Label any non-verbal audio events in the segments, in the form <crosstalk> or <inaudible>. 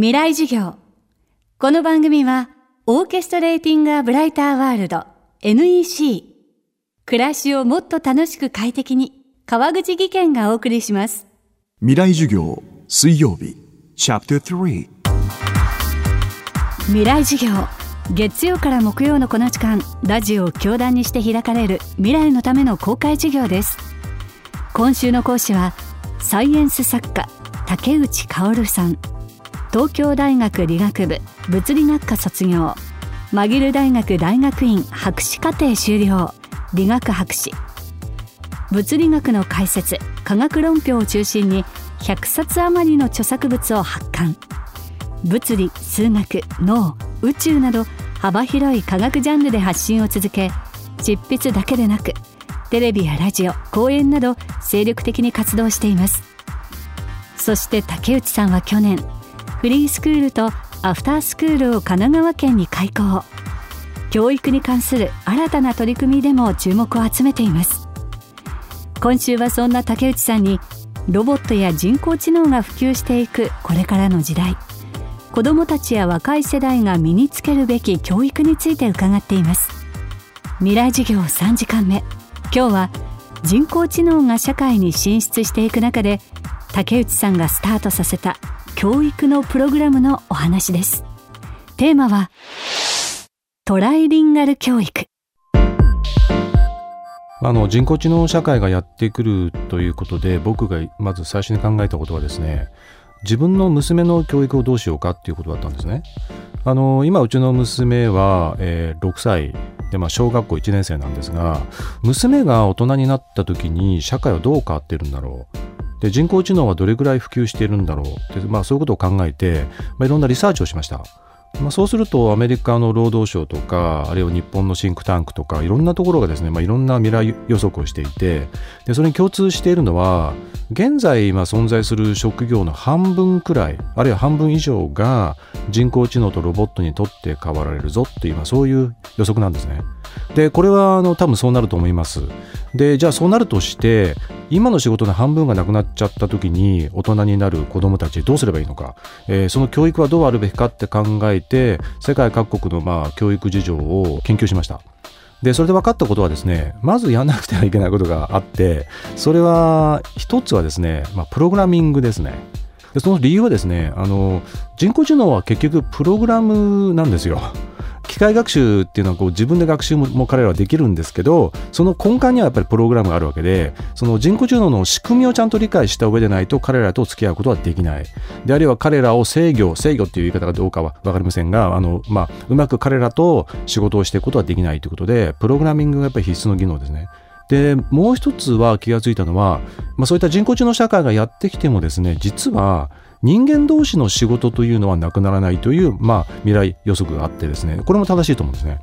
未来授業。この番組はオーケストレーティング・ア・ブライター・ワールド NEC 暮らしをもっと楽しく快適に川口義賢がお送りします。未来授業水曜日。チャプター3未来授業。月曜から木曜のこの時間ラジオを教壇にして開かれる未来のための公開授業です。今週の講師はサイエンス作家竹内薫さん東京大学理学部物理学科卒業。マギル大学大学院博士課程修了。理学博士。物理学の解説。科学論評を中心に100冊余りの著作物を発刊。物理数学脳宇宙など幅広い科学ジャンルで発信を続け執筆だけでなくテレビやラジオ講演など精力的に活動しています。そして竹内さんは去年フリースクールとアフタースクールを神奈川県に開校。教育に関する新たな取り組みでも注目を集めています。今週はそんな竹内さんにロボットや人工知能が普及していくこれからの時代。子どもたちや若い世代が身につけるべき教育について伺っています。未来授業3時間目。今日は人工知能が社会に進出していく中で竹内さんがスタートさせた教育のプログラムのお話です。テーマはトライリンガル教育。あの人工知能社会がやってくるということで僕がまず最初に考えたことはですね自分の娘の教育をどうしようかっていうことだったんですね。あの今うちの娘は、えー、6歳で、まあ、小学校1年生なんですが娘が大人になった時に社会はどう変わってるんだろう。で人工知能はどれぐらい普及しているんだろう？で、まあ、そういうことを考えて、まあ、いろんなリサーチをしました。まあ、そうするとアメリカの労働省とかあるいは日本のシンクタンクとかいろんなところがですね、まあ、いろんな未来予測をしていてでそれに共通しているのは現在まあ存在する職業の半分くらいあるいは半分以上が人工知能とロボットにとって変わられるぞっていう、まあ、そういう予測なんですね。でこれはあの多分そうなると思います。でじゃあそうなるとして今の仕事の半分がなくなっちゃった時に大人になる子どもたちどうすればいいのか、えー、その教育はどうあるべきかって考えて世界各国のまあ教育事情を研究しました。でそれで分かったことはですねまずやらなくてはいけないことがあってそれは一つはですね、まあ、プログラミングですね。でその理由はですねあの人工知能は結局プログラムなんですよ。機械学習っていうのはこう自分で学習も彼らはできるんですけどその根幹にはやっぱりプログラムがあるわけでその人工知能の仕組みをちゃんと理解した上でないと彼らと付き合うことはできないであるいは彼らを制御制御っていう言い方がどうかは分かりませんがあの、まあ、うまく彼らと仕事をしていくことはできないということでプログラミングがやっぱり必須の技能ですね。でもう一つは気がついたのは、まあ、そういった人工知能社会がやってきてもですね実は人間同士の仕事というのはなくならないという、まあ、未来予測があってですねこれも正しいと思うんですね。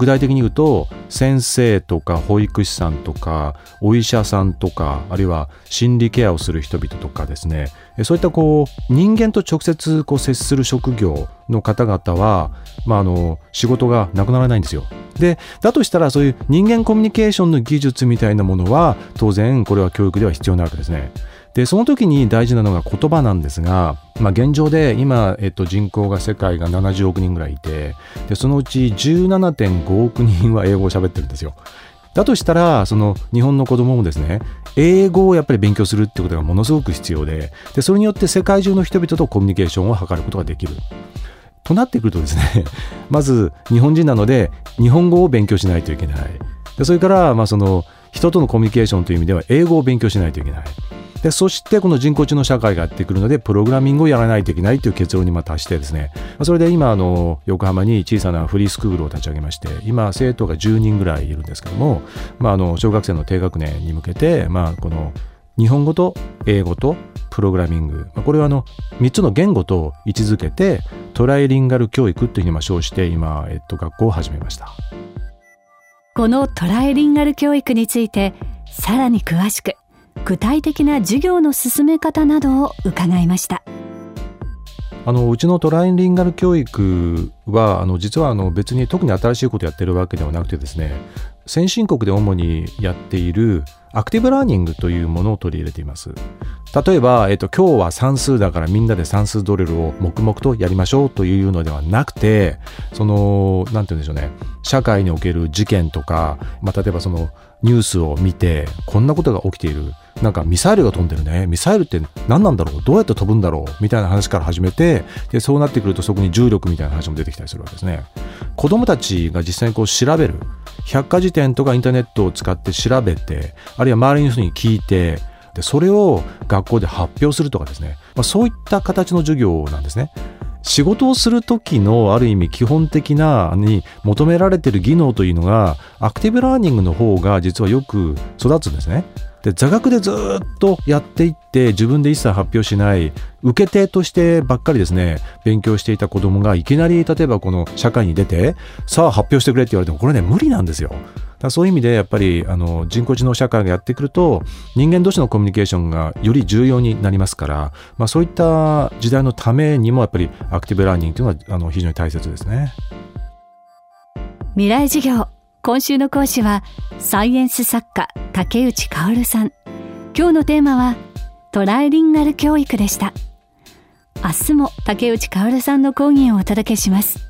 具体的に言うと先生とか保育士さんとかお医者さんとかあるいは心理ケアをする人々とかですねそういったこう人間と直接こう接する職業の方々は、まあ、あの仕事がなくならないんですよ。でだとしたらそういう人間コミュニケーションの技術みたいなものは当然これは教育では必要なわけですね。でその時に大事なのが言葉なんですが、まあ、現状で今、えっと、人口が世界が70億人ぐらいいてでそのうち17.5億人は英語を喋ってるんですよ。だとしたらその日本の子供もですね英語をやっぱり勉強するってことがものすごく必要ででそれによって世界中の人々とコミュニケーションを図ることができる。となってくるとですね <laughs> まず日本人なので日本語を勉強しないといけないでそれからまあその人とのコミュニケーションという意味では英語を勉強しないといけないでそしてこの人工知能社会がやってくるのでプログラミングをやらないといけないという結論にま達してですね。それで今あの横浜に小さなフリースクールを立ち上げまして今生徒が10人ぐらいいるんですけども、まあ、あの小学生の低学年に向けて、まあ、この日本語と英語とプログラミング。これはあの3つの言語と位置づけてトライリンガル教育というふうに称して今、えっと、学校を始めました。このトライリンガル教育についてさらに詳しく。具体的な授業の進め方などを伺いましたあのうちのトライリンガル教育はあの実はあの別に特に新しいことやってるわけではなくてですね先進国で主にやっているアクティブラーニングというものを取り入れています。例えば、えっと、今日は算数だからみんなで算数ドリルを黙々とやりましょうというのではなくて、その、なんて言うんでしょうね、社会における事件とか、まあ、例えばそのニュースを見て、こんなことが起きている。なんかミサイルが飛んでるね。ミサイルって何なんだろう？どうやって飛ぶんだろう？みたいな話から始めて、で、そうなってくるとそこに重力みたいな話も出てきたりするわけですね。子供たちが実際にこう調べる。百科事典とかインターネットを使って調べて、あるいは周りの人に聞いて、でそれを学校で発表するとかですね、まあ、そういった形の授業なんですね。仕事をする時のある意味基本的なに求められてる技能というのがアクティブラーニングの方が実はよく育つんですね。で座学でずっとやっていって自分で一切発表しない受け手としてばっかりですね勉強していた子供がいきなり例えばこの社会に出てさあ発表してくれって言われてもこれね無理なんですよ。だそういう意味でやっぱりあの人工知能社会がやってくると人間同士のコミュニケーションがより重要になりますから、まあ、そういった時代のためにもやっぱりアクティブラーニングというのはあの非常に大切ですね。未来授業。今週の講師はサイエンス作家竹内薫さん。今日のテーマはトライリンガル教育でした。明日も竹内薫さんの講義をお届けします。